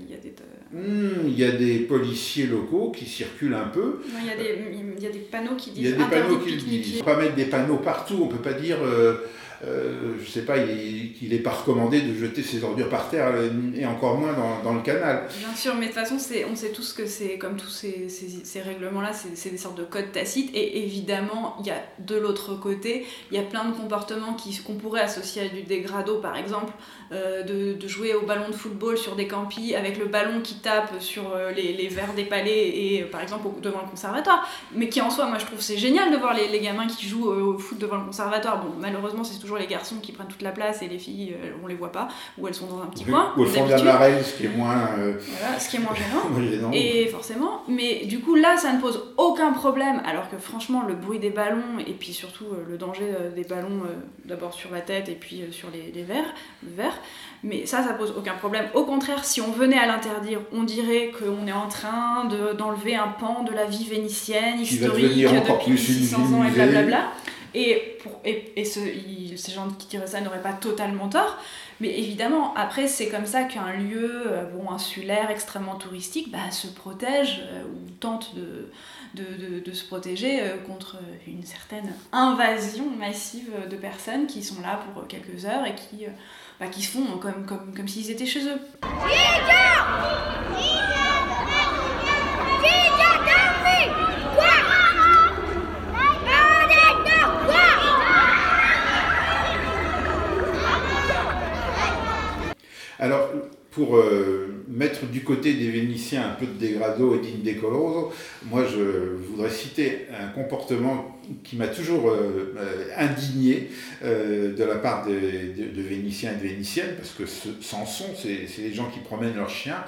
il y a des... Hmm, il y a des policiers locaux qui circulent un peu. il, y a des, il y a des panneaux qui disent... Il y a des panneaux qui disent. On peut pas mettre des panneaux partout, on peut pas dire... Euh, euh, je ne sais pas, il n'est pas recommandé de jeter ses ordures par terre euh, et encore moins dans, le canal. Bien sûr, mais de toute façon, on sait tous que c'est comme tous ces, règlements-là, c'est des sortes de codes tacites. Et évidemment, il y a de l'autre côté, il y a plein de comportements qu'on pourrait associer à du dégrado, par exemple, euh, de, jouer au ballon de football sur des campis avec le ballon qui tape sur les, les verres des palais et par exemple devant le conservatoire. Mais qui en soi, moi je trouve c'est génial de voir les, les gamins qui jouent au foot devant le conservatoire. Bon, malheureusement, c'est toujours les garçons qui prennent toute la place et les filles, euh, on les voit pas, ou elles sont dans un petit coin. Ou elles font de la marelle, ce qui est moins. Euh, voilà, ce qui est moins gênant. et forcément, mais du coup là, ça ne pose aucun problème, alors que franchement, le bruit des ballons et puis surtout euh, le danger des ballons, d'abord sur la tête et puis sur les, les verres, verres, mais ça, ça pose aucun problème. Au contraire, si on venait à l'interdire, on dirait qu'on est en train d'enlever un pan de la vie vénitienne, historique, depuis 600 ans et blablabla. Et, pour, et, et ce, ces gens qui diraient ça n'auraient pas totalement tort, Mais évidemment, après, c'est comme ça qu'un lieu bon, insulaire, extrêmement touristique, bah, se protège ou tente de, de, de, se protéger contre une certaine invasion massive de personnes qui sont là pour quelques heures et qui, bah, qui se font comme, comme, comme s'ils étaient chez eux. Alors, pour euh, mettre du côté des Vénitiens un peu de dégrado et d'indecoroso, moi je voudrais citer un comportement qui m'a toujours euh, euh, indigné euh, de la part de, de, Vénitiens et de Vénitiennes, parce que ce, sont, c'est les gens qui promènent leurs chiens.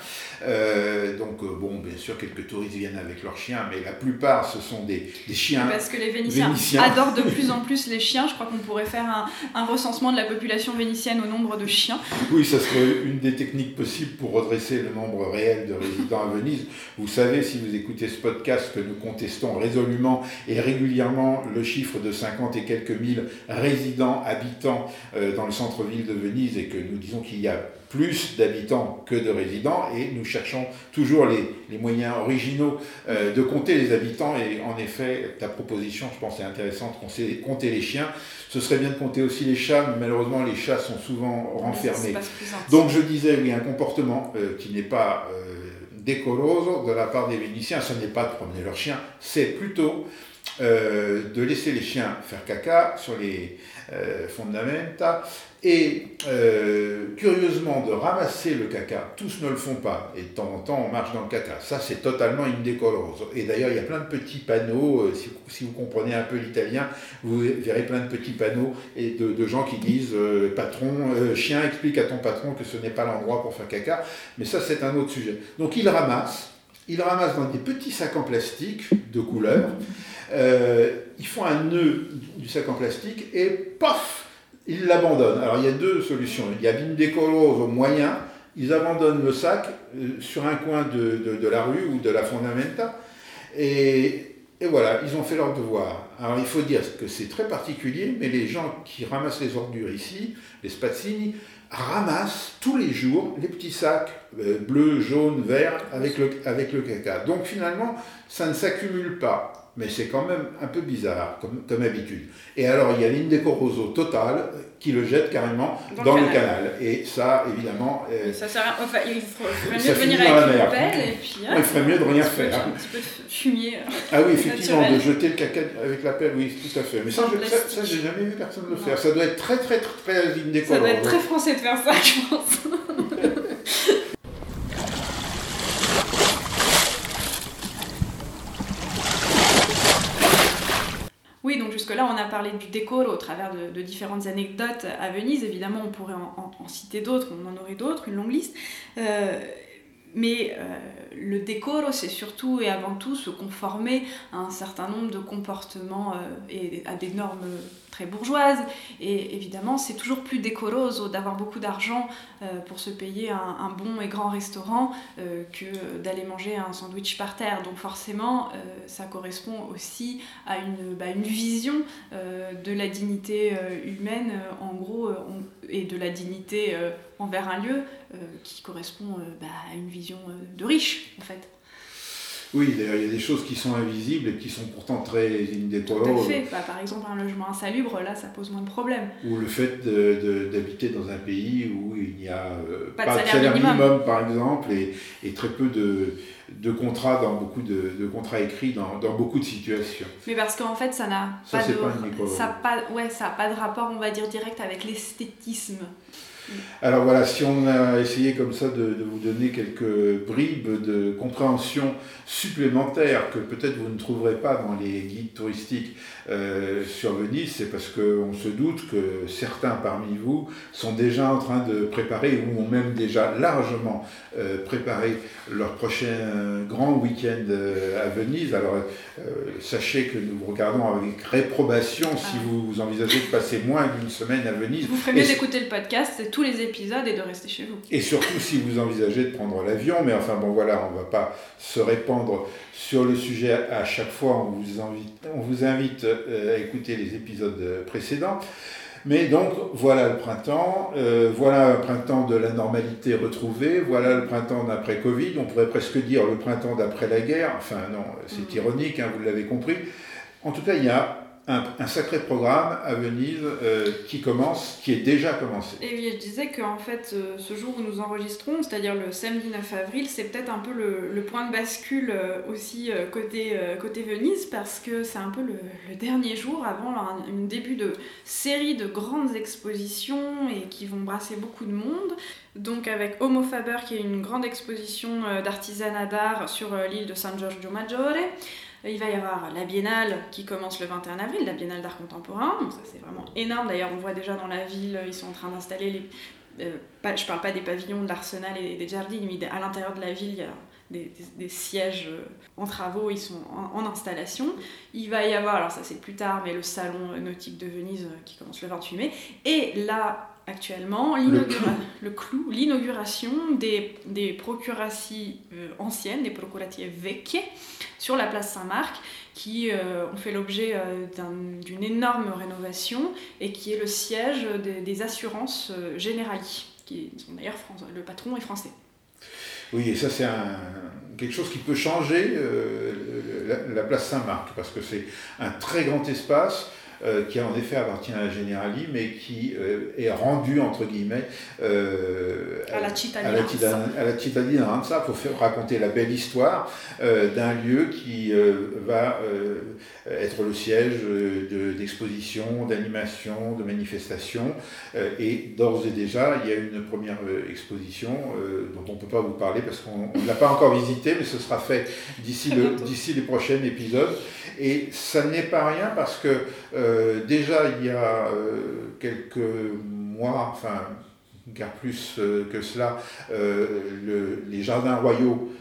donc, bon, bien sûr, quelques touristes viennent avec leurs chiens, mais la plupart, ce sont des, des chiens. Parce que les Vénitiens, adorent de plus en plus les chiens. Je crois qu'on pourrait faire un, un, recensement de la population vénitienne au nombre de chiens. Oui, ça serait une des techniques possibles pour redresser le nombre réel de résidents à Venise. Vous savez, si vous écoutez ce podcast, que nous contestons résolument et régulièrement le chiffre de 50 et quelques mille résidents, habitants euh, dans le centre-ville de Venise et que nous disons qu'il y a plus d'habitants que de résidents et nous cherchons toujours les, moyens originaux euh, de compter les habitants et en effet ta proposition je pense est intéressante compter, compter les chiens. Ce serait bien de compter aussi les chats mais malheureusement les chats sont souvent renfermés. donc je disais oui un comportement euh, qui n'est pas décolose de la part des Vénitiens ce n'est pas de promener leurs chiens c'est plutôt euh, de laisser les chiens faire caca sur les euh, fondamenta et euh, curieusement de ramasser le caca. Tous ne le font pas et de temps en temps on marche dans le caca. Ça c'est totalement indécolore. Et d'ailleurs il y a plein de petits panneaux, si, vous comprenez un peu l'italien, vous verrez plein de petits panneaux et de, gens qui disent patron, chien explique à ton patron que ce n'est pas l'endroit pour faire caca. Mais ça c'est un autre sujet. Donc il ramasse, il ramasse dans des petits sacs en plastique de couleur. Euh, ils font un nœud du sac en plastique et paf, ils l'abandonnent. Alors il y a deux solutions. Il y a l'indécolose au moyen, ils abandonnent le sac euh, sur un coin de, la rue ou de la fondamenta et, et, voilà, ils ont fait leur devoir. Alors il faut dire que c'est très particulier, mais les gens qui ramassent les ordures ici, les spazzini, ramassent tous les jours les petits sacs euh, bleus, jaunes, verts avec le, avec le caca. Donc finalement, ça ne s'accumule pas mais c'est quand même un peu bizarre, comme, comme habitude. Et alors, il y a l'indécoroso total qui le jette carrément dans, le, canal. Et ça, évidemment. Euh, ça sert à... enfin, il ferait mieux de venir avec une pelle et puis. il ferait mieux de rien faire. Un petit peu de fumier. Ah oui, effectivement, de jeter le caca avec la pelle, oui, tout à fait. Mais ça, ça, j'ai jamais vu personne le faire. Ça doit être très, très, très, très indécoroso. Ça doit être très français de faire ça, je pense. là on a parlé du décor au travers de, différentes anecdotes à Venise. Évidemment, on pourrait en, citer d'autres, on en aurait d'autres, une longue liste. Euh, mais euh, le décor, c'est surtout et avant tout se conformer à un certain nombre de comportements euh, et à des normes très bourgeoises. Et évidemment, c'est toujours plus décorose d'avoir beaucoup d'argent euh, pour se payer un, bon et grand restaurant que d'aller manger un sandwich par terre. Donc forcément, ça correspond aussi à une, bah, une vision de la dignité humaine, en gros, et de la dignité envers un lieu qui correspond bah, à une vision de riche, en fait. Oui, d'ailleurs, il y a des choses qui sont invisibles et qui sont pourtant très indécolores. Tout à fait. Bah, par exemple, un logement insalubre, là, ça pose moins de problèmes. Ou le fait d'habiter dans un pays où il n'y a euh, pas, de salaire, minimum. par exemple, et, très peu de, contrats dans beaucoup de, contrats écrits dans, beaucoup de situations. Mais parce qu'en fait, ça n'a pas, de, ça pas, ouais, ça pas de rapport, on va dire, direct avec l'esthétisme. Alors voilà, si on a essayé comme ça de, vous donner quelques bribes de compréhension supplémentaires que peut-être vous ne trouverez pas dans les guides touristiques euh, sur Venise, c'est parce qu'on se doute que certains parmi vous sont déjà en train de préparer ou ont même déjà largement euh, préparé leur prochain grand week-end euh, à Venise. Alors sachez que nous vous regardons avec réprobation si ah. vous, envisagez de passer moins d'une semaine à Venise. Vous ferez mieux d'écouter le podcast tous les épisodes et de rester chez vous. Et surtout si vous envisagez de prendre l'avion, mais enfin bon voilà, on ne va pas se répandre sur le sujet à chaque fois, on vous invite, on vous invite euh, à écouter les épisodes précédents. Mais donc, voilà le printemps, euh, voilà un printemps de la normalité retrouvée, voilà le printemps d'après Covid, on pourrait presque dire le printemps d'après la guerre, enfin non, c'est mm. ironique, hein, vous l'avez compris. En tout cas, il y a un, sacré programme à Venise euh, qui commence, qui est déjà commencé. Et oui, je disais qu'en fait, euh, ce jour où nous enregistrons, c'est-à-dire le samedi 9 avril, c'est peut-être un peu le, point de bascule euh, aussi côté, côté Venise, parce que c'est un peu le, dernier jour avant un, début de série de grandes expositions et qui vont brasser beaucoup de monde. Donc avec Homo Faber, qui est une grande exposition d'artisanat d'art sur l'île de San Giorgio Maggiore. Il va y avoir la biennale qui commence le 21 avril, la biennale d'art contemporain. ça c'est vraiment énorme. D'ailleurs, on voit déjà dans la ville, ils sont en train d'installer les. Euh, pas, je parle pas des pavillons de l'Arsenal et des jardins, mais à l'intérieur de la ville, il y a des, sièges euh, en travaux, ils sont en, installation. Il va y avoir, alors ça c'est plus tard, mais le salon nautique de Venise euh, qui commence le 28 mai. Et là, actuellement, le, clou, l'inauguration des, des anciennes, des procuratie vecchie, sur la place Saint-Marc, qui euh, ont fait l'objet euh, d'une énorme rénovation et qui est le siège des assurances euh, Generali, qui sont d'ailleurs le patron est français. Oui, et ça c'est quelque chose qui peut changer la, place Saint-Marc, parce que c'est un très grand espace euh, qui en effet appartient à la Generali, mais qui euh, est rendu, entre guillemets, euh, à la cittadina Ranza pour faire raconter la belle histoire d'un lieu qui va être le siège d'expositions, d'animations, de manifestations. et d'ores et déjà, il y a une première exposition dont on ne peut pas vous parler parce qu'on ne l'a pas encore visitée, mais ce sera fait d'ici les prochains épisodes. Et ça n'est pas rien parce que euh, déjà il y a euh, quelques mois, enfin, car plus euh, que cela, les jardins royaux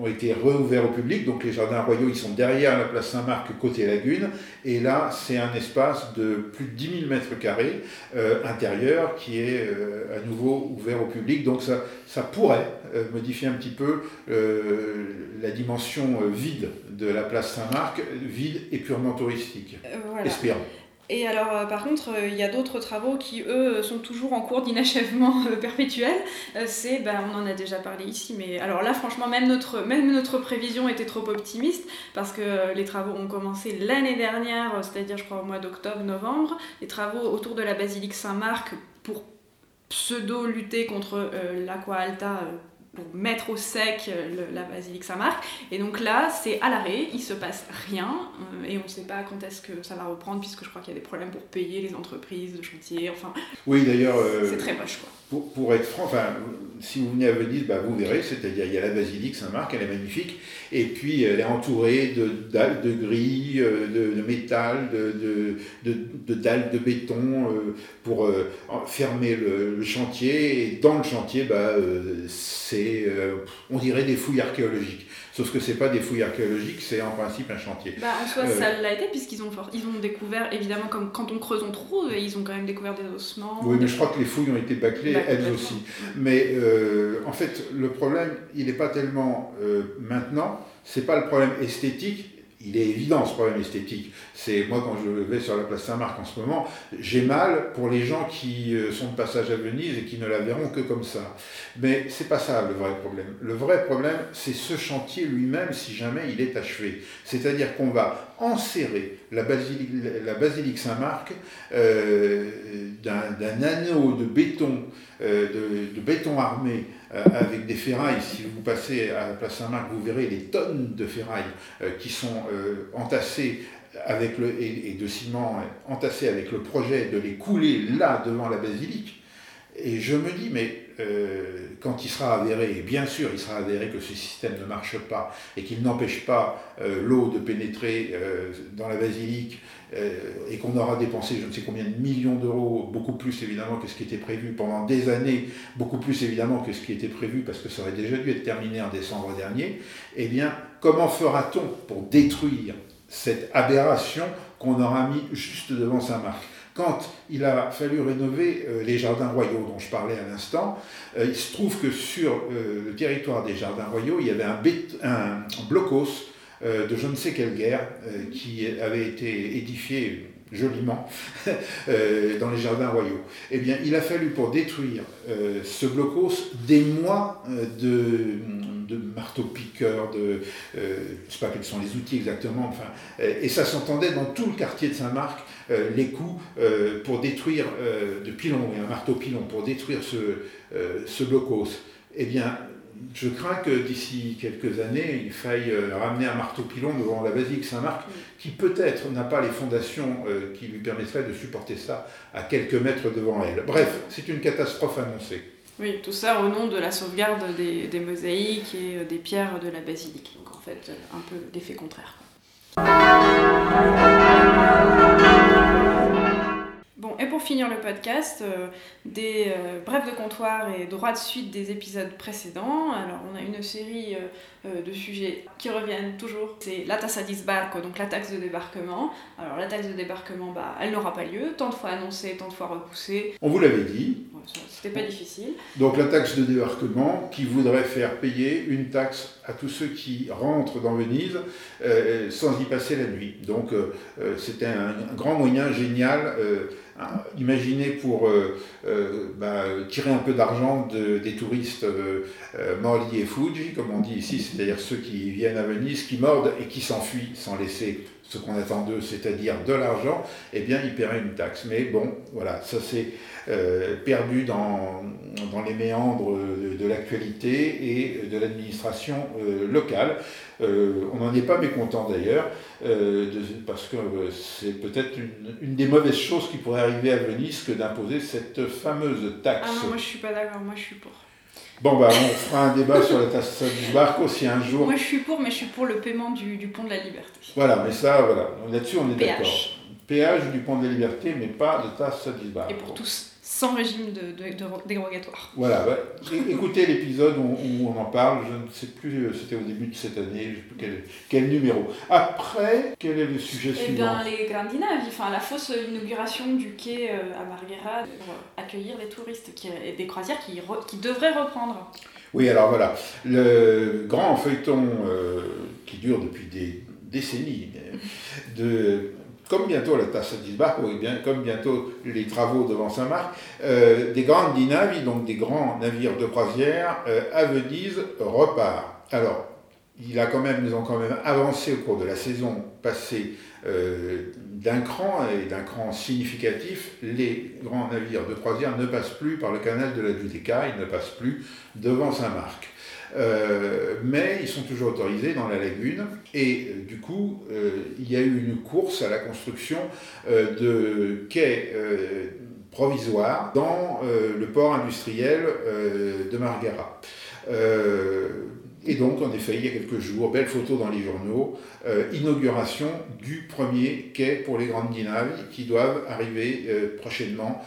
ont été réouverts au public. Donc les jardins royaux, ils sont derrière la place Saint-Marc, côté lagune. Et là, c'est un espace de plus de 10 000 mètres carrés euh, intérieur qui est euh, à nouveau ouvert au public. Donc ça, ça pourrait euh, modifier un petit peu la dimension vide de la place Saint-Marc, vide et purement touristique. Espérons. Et alors, euh, par contre, euh, il y a d'autres travaux qui, eux, sont toujours en cours d'inachèvement euh, perpétuel. c'est, ben, on en a déjà parlé ici, mais alors là, franchement, même notre, même notre prévision était trop optimiste, parce que les travaux ont commencé l'année dernière, c'est-à-dire, je crois, au mois d'octobre, novembre. Les travaux autour de la basilique Saint-Marc pour pseudo-lutter contre l'Aqua Alta pour mettre au sec euh, la basilique Saint-Marc. Et donc là, c'est à l'arrêt, il se passe rien, euh, et on ne sait pas quand est-ce que ça va reprendre, puisque je crois qu'il y a des problèmes pour payer les entreprises de chantier, enfin... Oui, d'ailleurs... Euh, c'est très moche, quoi. Pour, pour, être franc, enfin, si vous venez à Venise, bah, vous verrez, c'est-à-dire il y a la basilique Saint-Marc, elle est magnifique, et puis elle est entourée de dalles de grilles, de, de métal, de, de, de, dalles de béton pour fermer le, le, chantier, et dans le chantier, bah, c'est euh, on dirait des fouilles archéologiques. Sauf que ce n'est pas des fouilles archéologiques, c'est en principe un chantier. Bah, en soi, ça euh, l'a été, puisqu'ils ont, ils ont découvert, évidemment, comme quand on creuse, on trouve, ils ont quand même découvert des ossements. Oui, mais je crois que les fouilles ont été bâclées, elles aussi. Mais euh, en fait, le problème, il n'est pas tellement maintenant, c'est pas le problème esthétique, il est évident ce problème esthétique. C'est moi quand je vais sur la place Saint-Marc en ce moment, j'ai mal pour les gens qui euh, sont de passage à Venise et qui ne la verront que comme ça. Mais c'est pas ça le vrai problème. Le vrai problème, c'est ce chantier lui-même si jamais il est achevé. C'est-à-dire qu'on va enserrer la basilique, Saint-Marc euh, d'un anneau de béton, euh, de, béton armé avec des ferrailles. Si vous passez à la place Saint-Marc, vous verrez les tonnes de ferrailles euh, qui sont euh, entassées avec le, et, de ciment entassées avec le projet de les couler là devant la basilique. Et je me dis, mais quand il sera avéré, et bien sûr il sera avéré que ce système ne marche pas et qu'il n'empêche pas l'eau de pénétrer dans la basilique euh, et qu'on aura dépensé je ne sais combien de millions d'euros, beaucoup plus évidemment que ce qui était prévu pendant des années, beaucoup plus évidemment que ce qui était prévu parce que ça aurait déjà dû être terminé en décembre dernier, eh bien, comment fera-t-on pour détruire cette aberration qu'on aura mis juste devant Saint-Marc? Quand il a fallu rénover euh, les jardins royaux dont je parlais à l'instant, euh, il se trouve que sur le territoire des jardins royaux, il y avait un, un blocos euh, de je ne sais quelle guerre euh, qui avait été édifié joliment euh, dans les jardins royaux. Eh bien, il a fallu pour détruire euh, ce blocos des mois euh, de, de marteau-piqueurs, de, je ne sais pas quels sont les outils exactement, enfin, et ça s'entendait dans tout le quartier de Saint-Marc, les coups pour détruire, de pilon, et un marteau-pilon, pour détruire ce, ce blocos. Eh bien, je crains que d'ici quelques années, il faille euh, ramener un marteau-pilon devant la basilique Saint-Marc, qui peut-être n'a pas les fondations euh, qui lui permettraient de supporter ça à quelques mètres devant elle. Bref, c'est une catastrophe annoncée. Oui, tout ça au nom de la sauvegarde des, mosaïques et euh, des pierres de la basilique. Donc en fait, un peu d'effet contraire. Bon, et pour finir le podcast, euh, des euh, brefs de comptoir et droit de suite des épisodes précédents. Alors, on a une série euh, de sujets qui reviennent toujours. C'est la tassa disbarco, donc la taxe de débarquement. Alors, la taxe de débarquement, bah, elle n'aura pas lieu, tant de fois annoncée, tant de fois repoussée. On vous l'avait dit. C'était pas difficile. Donc, la taxe de débarquement qui voudrait faire payer une taxe à tous ceux qui rentrent dans Venise sans y passer la nuit. Donc, c'était un, grand moyen génial Hein, imaginez pour euh, euh, bah, tirer un peu d'argent des touristes euh, Morli et Fuji, comme on dit ici, c'est-à-dire ceux qui viennent à Venise, qui mordent et qui s'enfuient sans laisser ce qu'on attend d'eux, c'est-à-dire de l'argent, eh bien, ils paieraient une taxe. Mais bon, voilà, ça s'est perdu dans, dans, les méandres de, l'actualité et de l'administration locale. on n'en est pas mécontent d'ailleurs, parce que c'est peut-être une, une, des mauvaises choses qui pourrait arriver à Venise que d'imposer cette fameuse taxe. Ah non, moi je suis pas d'accord, moi je suis pour. Bon, bah, on fera un débat sur la taxe du barco si un jour. Moi je suis pour, mais je suis pour le paiement du, du pont de la liberté. Voilà, mais ça, voilà, là-dessus on est d'accord. Péage du pont de la liberté, mais pas de taxe du barco. Et pour tous sans régime de, dérogatoire. Voilà, écoutez l'épisode où, on en parle, je ne sais plus, euh, c'était au début de cette année, je ne sais plus quel, quel, numéro. Après, quel est le sujet eh suivant? bien, les Grandinavi, enfin la fausse inauguration du quai euh, à Marghera pour accueillir les touristes qui, et des croisières qui, qui devraient reprendre. Oui, alors voilà, le grand feuilleton euh, qui dure depuis des décennies de comme bientôt la Tassa d'Isbarco et bien comme bientôt les travaux devant Saint-Marc, euh, des grandes dinavis, donc des grands navires de croisière euh, à Venise repart. Alors, il a quand même, ils ont quand même avancé au cours de la saison passée euh, d'un cran et d'un cran significatif. Les grands navires de croisière ne passent plus par le canal de la Giudecca, ils ne passent plus devant Saint-Marc. Euh, mais ils sont toujours autorisés dans la lagune. Et euh, du coup, euh, il y a eu une course à la construction de quais provisoires dans le port industriel de Marghera. Et donc, en effet, il y a quelques jours, belle photo dans les journaux, inauguration du premier quai pour les grandes dinaves qui doivent arriver prochainement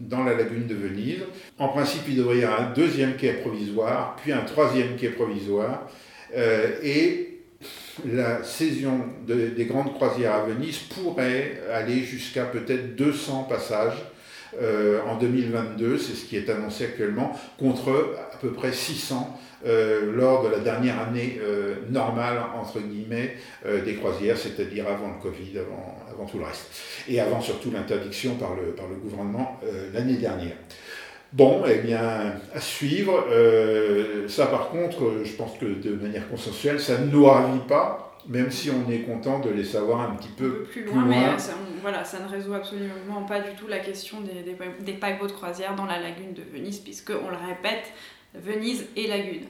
dans la lagune de Venise. En principe, il devrait y avoir un deuxième quai provisoire, puis un troisième quai provisoire. Euh, et la saison des grandes croisières à Venise pourrait aller jusqu'à peut-être 200 passages euh, en 2022, c'est ce qui est annoncé actuellement, contre à peu près 600 euh, lors de la dernière année normale, entre guillemets, des croisières, c'est-à-dire avant le Covid, avant, avant, tout le reste. Et avant surtout l'interdiction par le, par le gouvernement l'année dernière. Bon, eh bien, à suivre. ça, par contre, je pense que de manière consensuelle, ça ne nous ravit pas, même si on est content de les savoir un petit peu, plus, loin. Mais ça, voilà, ça ne résout absolument pas du tout la question des, des, des paquebots de croisière dans la lagune de Venise, puisque, on le répète, Venise et Lagune.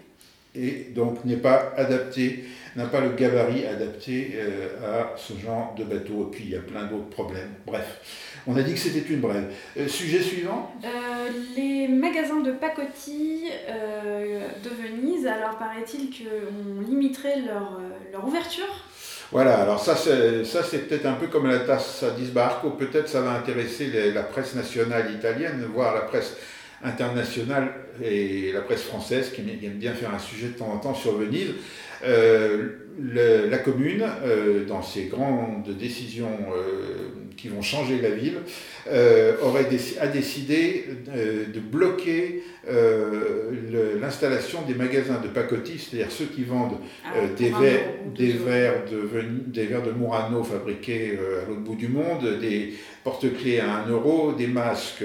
Et donc n'est pas adapté, n'a pas le gabarit adapté euh, à ce genre de bateau. Et puis il y a plein d'autres problèmes. Bref, on a dit que c'était une brève. Euh, sujet suivant euh, Les magasins de pacotille de Venise. Alors paraît-il qu'on limiterait leur, leur ouverture? Voilà, alors ça c'est, ça c'est peut-être un peu comme la tasse à disbarco, peut-être ça va intéresser la presse nationale italienne, voire la presse internationale et la presse française qui aime bien faire un sujet de temps en temps sur Venise. Euh, la commune, euh, dans ses grandes décisions euh, qui vont changer la ville, aurait a décidé de bloquer l'installation des magasins de pacotille, c'est-à-dire ceux qui vendent ah, des, verres, des, verres de, des verres de Murano fabriqués à l'autre bout du monde, des porte-clés à 1 euro, des masques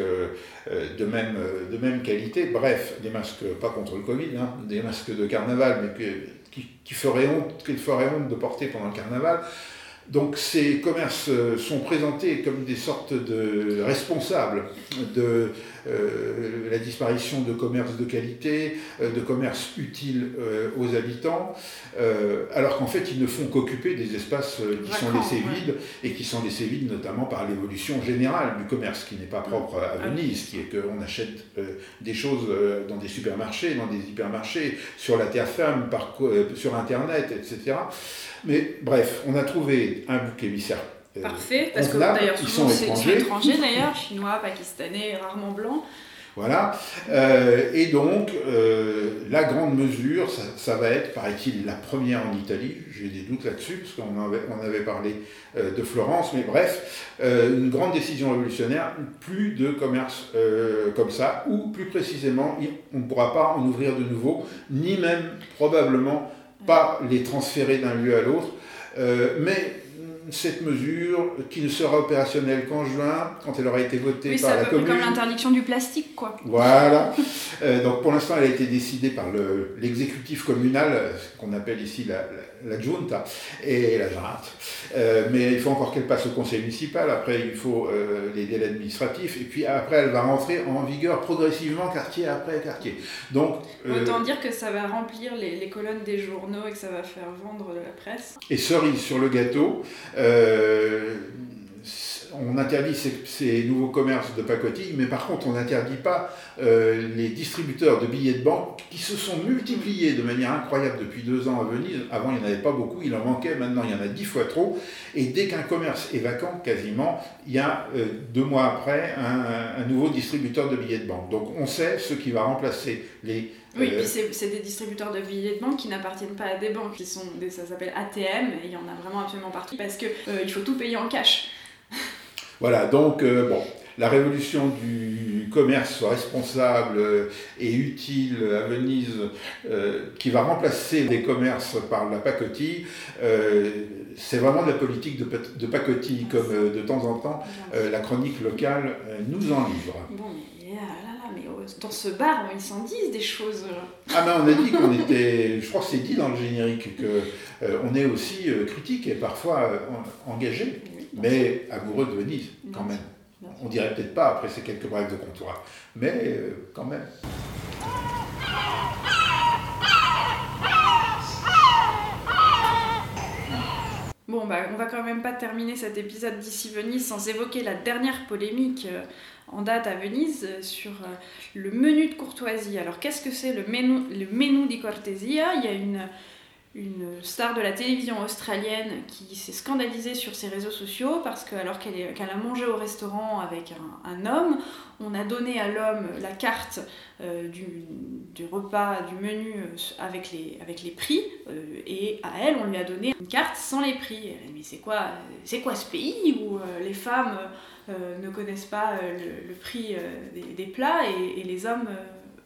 de même, de même qualité, bref, des masques pas contre le Covid, hein, des masques de carnaval, mais que, qui, qui, ferait honte, qu'il ferait honte de porter pendant le carnaval. Donc ces commerces euh, sont présentés comme des sortes de responsables de euh, la disparition de commerces de qualité, euh, de commerces utiles aux habitants, alors qu'en fait ils ne font qu'occuper des espaces qui sont laissés vides et qui sont laissés vides notamment par l'évolution générale du commerce qui n'est pas propre à ah Venise, qui est qu'on achète des choses dans des supermarchés, dans des hypermarchés, sur la terre ferme, par, sur Internet, etc. Mais bref, on a trouvé un bouc émissaire. Euh, Parfait, parce que d'ailleurs, souvent c'est étrangers, étrangers d'ailleurs, chinois, pakistanais, rarement blancs. Voilà. Euh, et donc, euh, la grande mesure, ça, va être, paraît-il, la première en Italie. J'ai des doutes là-dessus, parce qu'on avait, on avait parlé de Florence, mais bref, une grande décision révolutionnaire, plus de commerce comme ça, ou plus précisément, on ne pourra pas en ouvrir de nouveau, ni même probablement pas les transférer d'un lieu à l'autre. Mais cette mesure, qui ne sera opérationnelle qu'en juin, quand elle aura été votée par la commune. comme l'interdiction du plastique, quoi. Voilà. Euh, donc pour l'instant, elle a été décidée par l'exécutif communal, qu'on appelle ici la, la, junta et la junte. Euh, mais il faut encore qu'elle passe au conseil municipal. Après, il faut euh, les délais administratifs. Et puis après, elle va rentrer en vigueur progressivement, quartier après quartier. Donc, Autant dire que ça va remplir les, les, colonnes des journaux et que ça va faire vendre de la presse. Et cerise sur le gâteau. Euh, on interdit ces, nouveaux commerces de pacotille, mais par contre on n'interdit pas euh, les distributeurs de billets de banque qui se sont multipliés de manière incroyable depuis deux ans à Venise. Avant il n'y en avait pas beaucoup, il en manquait, maintenant il y en a dix fois trop. Et dès qu'un commerce est vacant, quasiment, il y a euh, deux mois après un, nouveau distributeur de billets de banque. Donc on sait ce qui va remplacer les oui, puis c'est des distributeurs de billets de banque qui n'appartiennent pas à des banques, qui sont ça s'appelle ATM, et il y en a vraiment absolument partout, parce qu'il euh, faut tout payer en cash. Voilà, donc euh, bon, la révolution du commerce responsable et utile à Venise, euh, qui va remplacer les commerces par la pacotille, c'est vraiment de la politique de, de pacotille, comme de temps en temps la chronique locale nous en livre. Bon, dans ce bar, ils s'en disent des choses. Ah ben on a dit qu'on était, je crois que c'est dit dans le générique, qu'on euh, est aussi euh, critique et parfois euh, engagé, mais amoureux de Venise quand même. On dirait peut-être pas après ces quelques brèves de comptoir, mais quand même. Bon, bah, on va quand même pas terminer cet épisode d'ici Venise sans évoquer la dernière polémique en date à Venise sur euh, le menu de courtoisie. Alors qu'est-ce que c'est le menu, le menu di cortesia? Il y a une, une star de la télévision australienne qui s'est scandalisée sur ses réseaux sociaux parce que alors qu'elle a mangé au restaurant avec un, homme, on a donné à l'homme la carte euh, du, repas, du menu euh, avec les, prix et à elle on lui a donné une carte sans les prix. Elle a dit mais c'est quoi, quoi ce pays où les femmes euh, ne connaissent pas euh, le, prix euh, des, plats et, les hommes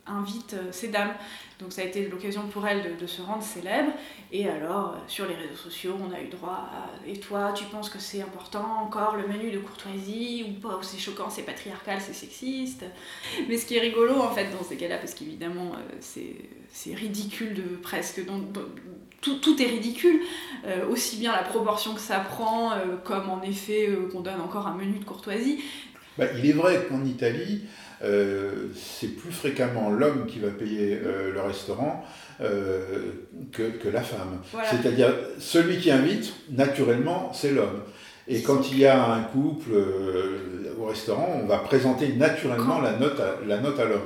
invitent ces dames? Donc ça a été l'occasion pour elle de, se rendre célèbre. Et alors, sur les réseaux sociaux, on a eu droit à Et toi, tu penses que c'est important encore le menu de courtoisie ou pas C'est choquant, c'est patriarcal, c'est sexiste? Mais ce qui est rigolo en fait dans ces cas-là, parce qu'évidemment c'est ridicule de presque tout, est ridicule, euh, aussi bien la proportion que ça prend, euh, comme en effet euh, qu'on donne encore un menu de courtoisie. Bah, il est vrai qu'en Italie, c'est plus fréquemment l'homme qui va payer le restaurant que, que, la femme. C'est-à-dire, celui qui invite, naturellement, c'est l'homme. Et quand il y a un couple euh, au restaurant, on va présenter naturellement la note à, la note à l'homme.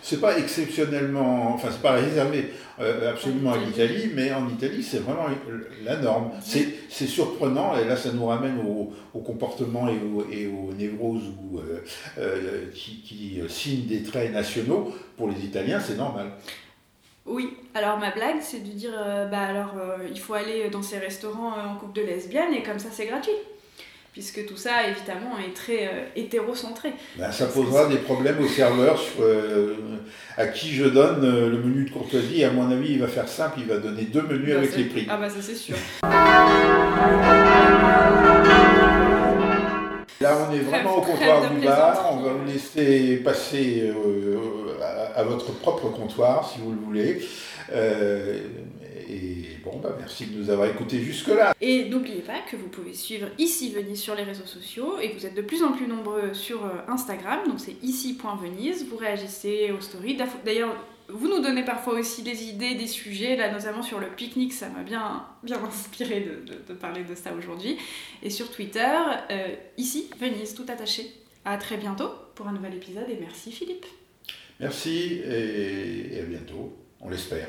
C'est pas exceptionnellement, enfin c'est pas réservé euh, absolument à l'Italie, mais en Italie c'est vraiment la norme. C'est surprenant et là ça nous ramène au, au comportement et, et aux névroses euh, qui, qui signent des traits nationaux. Pour les Italiens c'est normal. Oui, alors ma blague c'est de dire euh, bah alors euh, il faut aller dans ces restaurants euh, en couple de lesbiennes et comme ça c'est gratuit. puisque tout ça, évidemment, est très hétérocentré. Ben, ça posera des problèmes au serveur sur, euh, à qui je donne le menu de courtoisie. À mon avis, il va faire simple, il va donner deux menus Bah, avec les prix. Ah bah ça c'est sûr. Là, on est vraiment au comptoir du bar. On va vous laisser passer euh, à, votre propre comptoir, si vous le voulez. Euh, et bon, bah, merci de nous avoir écoutés jusque-là. Et n'oubliez pas que vous pouvez suivre Ici Venise sur les réseaux sociaux et vous êtes de plus en plus nombreux sur euh, Instagram, donc c'est ici.venise, vous réagissez aux stories. D'ailleurs, vous nous donnez parfois aussi des idées, des sujets, là notamment sur le pique-nique, ça m'a bien, bien inspiré de, de- de parler de ça aujourd'hui. Et sur Twitter, euh, ici Venise, tout attaché. À très bientôt pour un nouvel épisode et merci Philippe. Merci et, à bientôt, on l'espère.